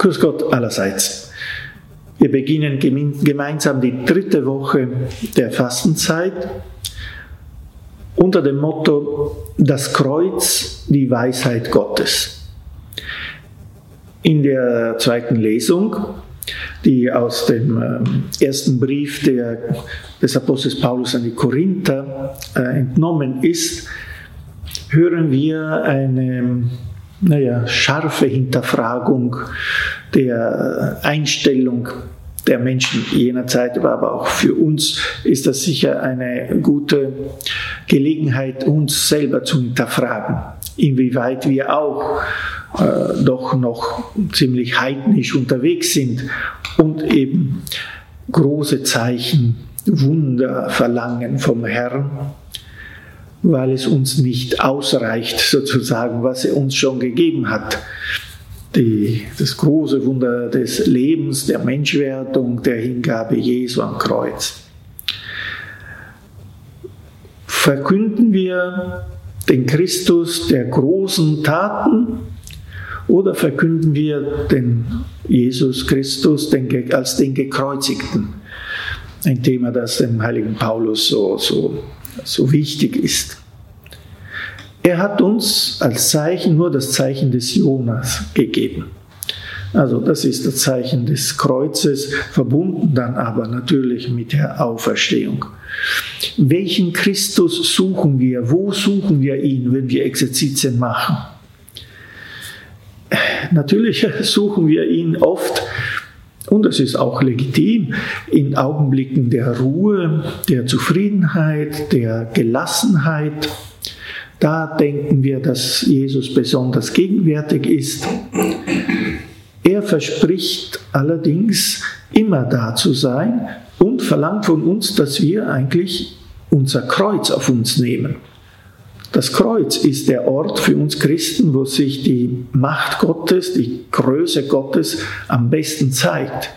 Grüß Gott allerseits. Wir beginnen gemeinsam die dritte Woche der Fastenzeit unter dem Motto Das Kreuz, die Weisheit Gottes. In der zweiten Lesung, die aus dem ähm, ersten Brief der, des Apostels Paulus an die Korinther äh, entnommen ist, hören wir eine naja, scharfe Hinterfragung der Einstellung der Menschen jener Zeit, aber auch für uns ist das sicher eine gute Gelegenheit, uns selber zu hinterfragen, inwieweit wir auch äh, doch noch ziemlich heidnisch unterwegs sind und eben große Zeichen, Wunder verlangen vom Herrn weil es uns nicht ausreicht, sozusagen, was er uns schon gegeben hat. Die, das große Wunder des Lebens, der Menschwerdung, der Hingabe Jesu am Kreuz. Verkünden wir den Christus der großen Taten oder verkünden wir den Jesus Christus den, als den Gekreuzigten? Ein Thema, das dem heiligen Paulus so, so so wichtig ist. Er hat uns als Zeichen nur das Zeichen des Jonas gegeben. Also das ist das Zeichen des Kreuzes, verbunden dann aber natürlich mit der Auferstehung. Welchen Christus suchen wir? Wo suchen wir ihn, wenn wir Exerzitien machen? Natürlich suchen wir ihn oft und es ist auch legitim, in Augenblicken der Ruhe, der Zufriedenheit, der Gelassenheit, da denken wir, dass Jesus besonders gegenwärtig ist. Er verspricht allerdings immer da zu sein und verlangt von uns, dass wir eigentlich unser Kreuz auf uns nehmen. Das Kreuz ist der Ort für uns Christen, wo sich die Macht Gottes, die Größe Gottes am besten zeigt.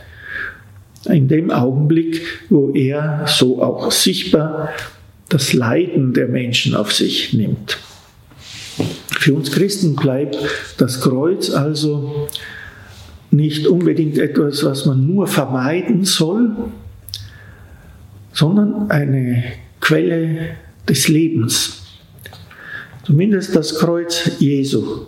In dem Augenblick, wo er so auch sichtbar das Leiden der Menschen auf sich nimmt. Für uns Christen bleibt das Kreuz also nicht unbedingt etwas, was man nur vermeiden soll, sondern eine Quelle des Lebens. Zumindest das Kreuz Jesu.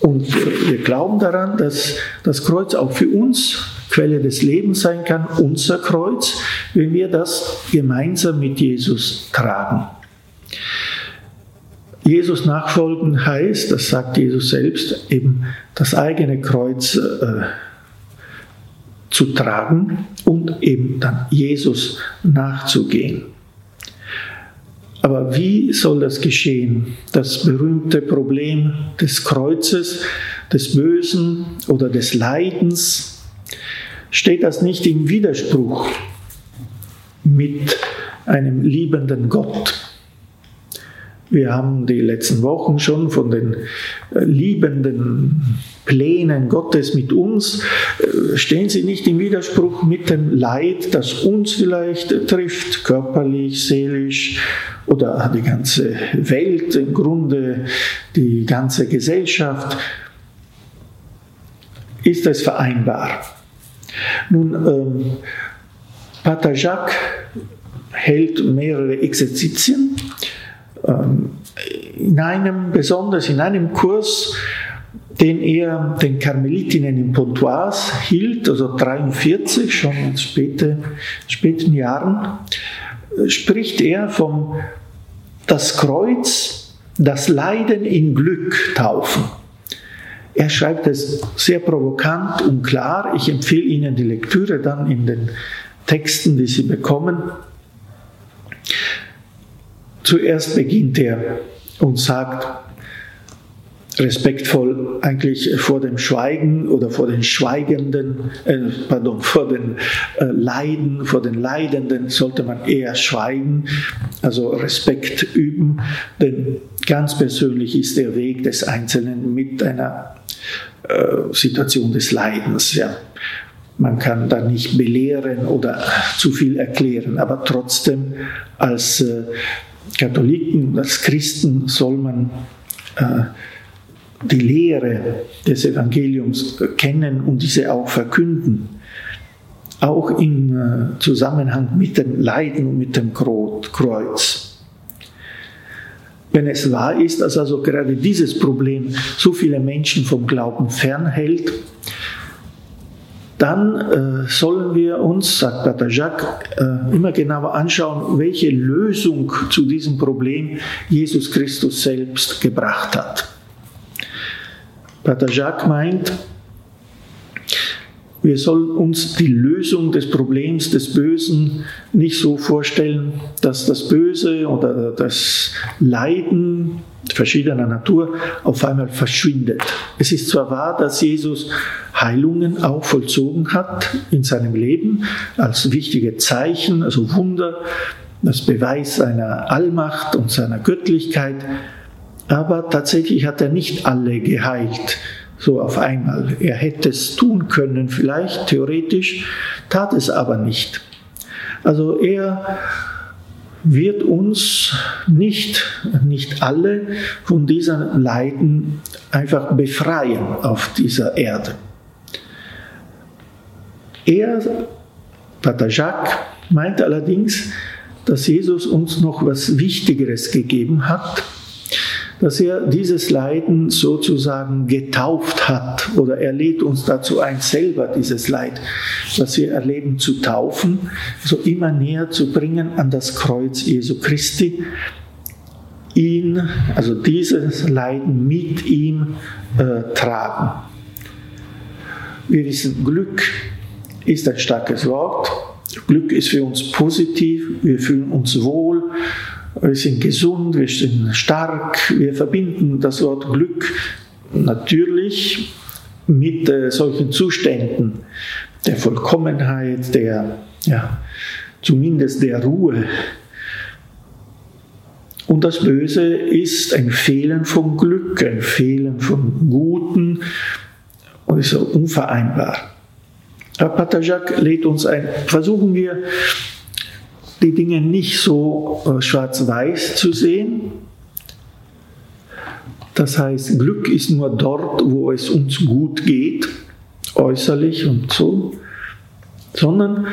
Und wir glauben daran, dass das Kreuz auch für uns Quelle des Lebens sein kann, unser Kreuz, wenn wir das gemeinsam mit Jesus tragen. Jesus nachfolgen heißt, das sagt Jesus selbst, eben das eigene Kreuz äh, zu tragen und eben dann Jesus nachzugehen. Aber wie soll das geschehen? Das berühmte Problem des Kreuzes, des Bösen oder des Leidens, steht das nicht im Widerspruch mit einem liebenden Gott? Wir haben die letzten Wochen schon von den äh, liebenden Plänen Gottes mit uns. Äh, stehen sie nicht im Widerspruch mit dem Leid, das uns vielleicht trifft, körperlich, seelisch oder die ganze Welt, im Grunde die ganze Gesellschaft? Ist das vereinbar? Nun, ähm, Pater Jacques hält mehrere Exerzitien ähm, in einem, besonders in einem Kurs, den er den Karmelitinnen in Pontoise hielt, also 43, schon in späte, späten Jahren, spricht er vom das Kreuz, das Leiden in Glück taufen. Er schreibt es sehr provokant und klar. Ich empfehle Ihnen die Lektüre dann in den Texten, die Sie bekommen. Zuerst beginnt er und sagt respektvoll eigentlich vor dem Schweigen oder vor den Schweigenden, äh, pardon, vor den äh, Leiden, vor den Leidenden sollte man eher schweigen, also Respekt üben, denn ganz persönlich ist der Weg des Einzelnen mit einer äh, Situation des Leidens. Ja. Man kann da nicht belehren oder zu viel erklären, aber trotzdem als äh, Katholiken, als Christen soll man äh, die Lehre des Evangeliums kennen und diese auch verkünden, auch im äh, Zusammenhang mit dem Leiden und mit dem Kreuz. Wenn es wahr ist, dass also gerade dieses Problem so viele Menschen vom Glauben fernhält, dann äh, sollen wir uns, sagt Pater Jacques, äh, immer genauer anschauen, welche Lösung zu diesem Problem Jesus Christus selbst gebracht hat. Pater Jacques meint, wir sollen uns die Lösung des Problems des Bösen nicht so vorstellen, dass das Böse oder das Leiden verschiedener Natur auf einmal verschwindet. Es ist zwar wahr, dass Jesus Heilungen auch vollzogen hat in seinem Leben als wichtige Zeichen, also Wunder, das Beweis seiner Allmacht und seiner Göttlichkeit, aber tatsächlich hat er nicht alle geheilt, so auf einmal. Er hätte es tun können, vielleicht theoretisch, tat es aber nicht. Also er wird uns nicht, nicht alle von diesen Leiden einfach befreien auf dieser Erde. Er, Pater Jacques, meint allerdings, dass Jesus uns noch was Wichtigeres gegeben hat, dass er dieses Leiden sozusagen getauft hat oder er lädt uns dazu ein, selber dieses Leid, was wir erleben, zu taufen, so immer näher zu bringen an das Kreuz Jesu Christi, ihn, also dieses Leiden mit ihm äh, tragen. Wir wissen, Glück ist ein starkes Wort. Glück ist für uns positiv, wir fühlen uns wohl, wir sind gesund, wir sind stark, wir verbinden das Wort Glück natürlich mit äh, solchen Zuständen der Vollkommenheit, der, ja, zumindest der Ruhe. Und das Böse ist ein Fehlen von Glück, ein Fehlen von Guten und ist unvereinbar. Herr Pater Jacques lädt uns ein, versuchen wir die Dinge nicht so äh, schwarz-weiß zu sehen. Das heißt, Glück ist nur dort, wo es uns gut geht, äußerlich und so, sondern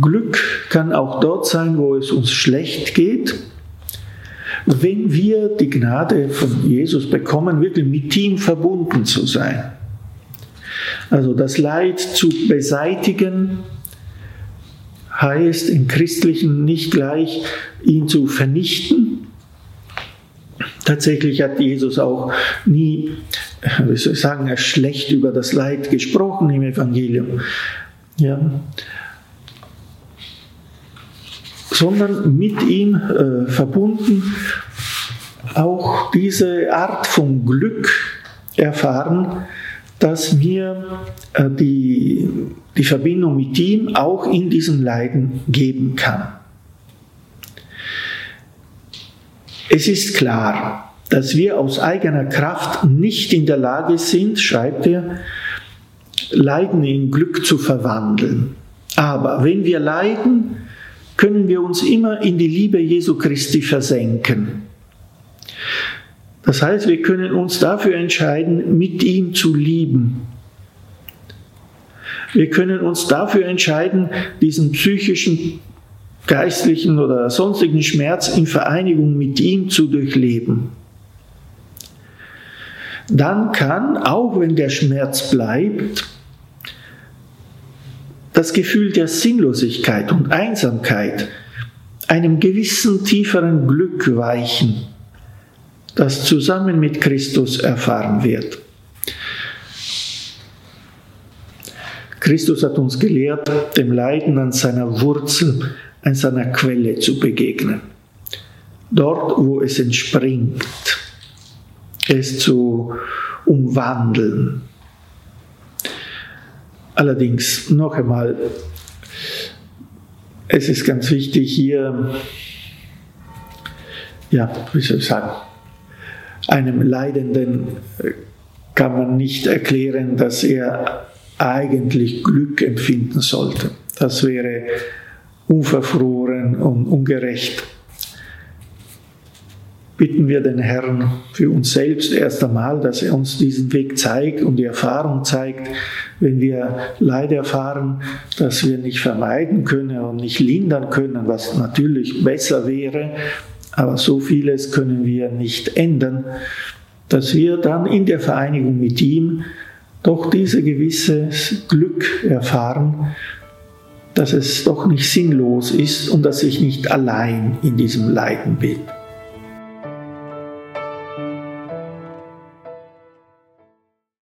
Glück kann auch dort sein, wo es uns schlecht geht. Wenn wir die Gnade von Jesus bekommen, wirklich mit ihm verbunden zu sein. Also das Leid zu beseitigen, heißt im Christlichen nicht gleich, ihn zu vernichten. Tatsächlich hat Jesus auch nie, wie soll ich sagen, schlecht über das Leid gesprochen im Evangelium. Ja. Sondern mit ihm äh, verbunden auch diese Art von Glück erfahren, dass mir äh, die, die Verbindung mit ihm auch in diesem Leiden geben kann. Es ist klar, dass wir aus eigener Kraft nicht in der Lage sind, schreibt er, Leiden in Glück zu verwandeln. Aber wenn wir leiden, können wir uns immer in die Liebe Jesu Christi versenken. Das heißt, wir können uns dafür entscheiden, mit ihm zu lieben. Wir können uns dafür entscheiden, diesen psychischen, geistlichen oder sonstigen Schmerz in Vereinigung mit ihm zu durchleben. Dann kann, auch wenn der Schmerz bleibt, das Gefühl der Sinnlosigkeit und Einsamkeit einem gewissen tieferen Glück weichen das zusammen mit Christus erfahren wird. Christus hat uns gelehrt, dem Leiden an seiner Wurzel, an seiner Quelle zu begegnen. Dort, wo es entspringt, es zu umwandeln. Allerdings, noch einmal, es ist ganz wichtig hier, ja, wie soll ich sagen, einem Leidenden äh, kann man nicht erklären, dass er eigentlich Glück empfinden sollte. Das wäre unverfroren und ungerecht. bitten wir den Herrn für uns selbst erst einmal, dass er uns diesen Weg zeigt und die Erfahrung zeigt, wenn wir Leid erfahren, dass wir nicht vermeiden können und nicht lindern können, was natürlich besser wäre, aber so vieles können wir nicht ändern, dass wir dann in der Vereinigung mit ihm doch dieses gewisse Glück erfahren, dass es doch nicht sinnlos ist und dass ich nicht allein in diesem Leiden bin.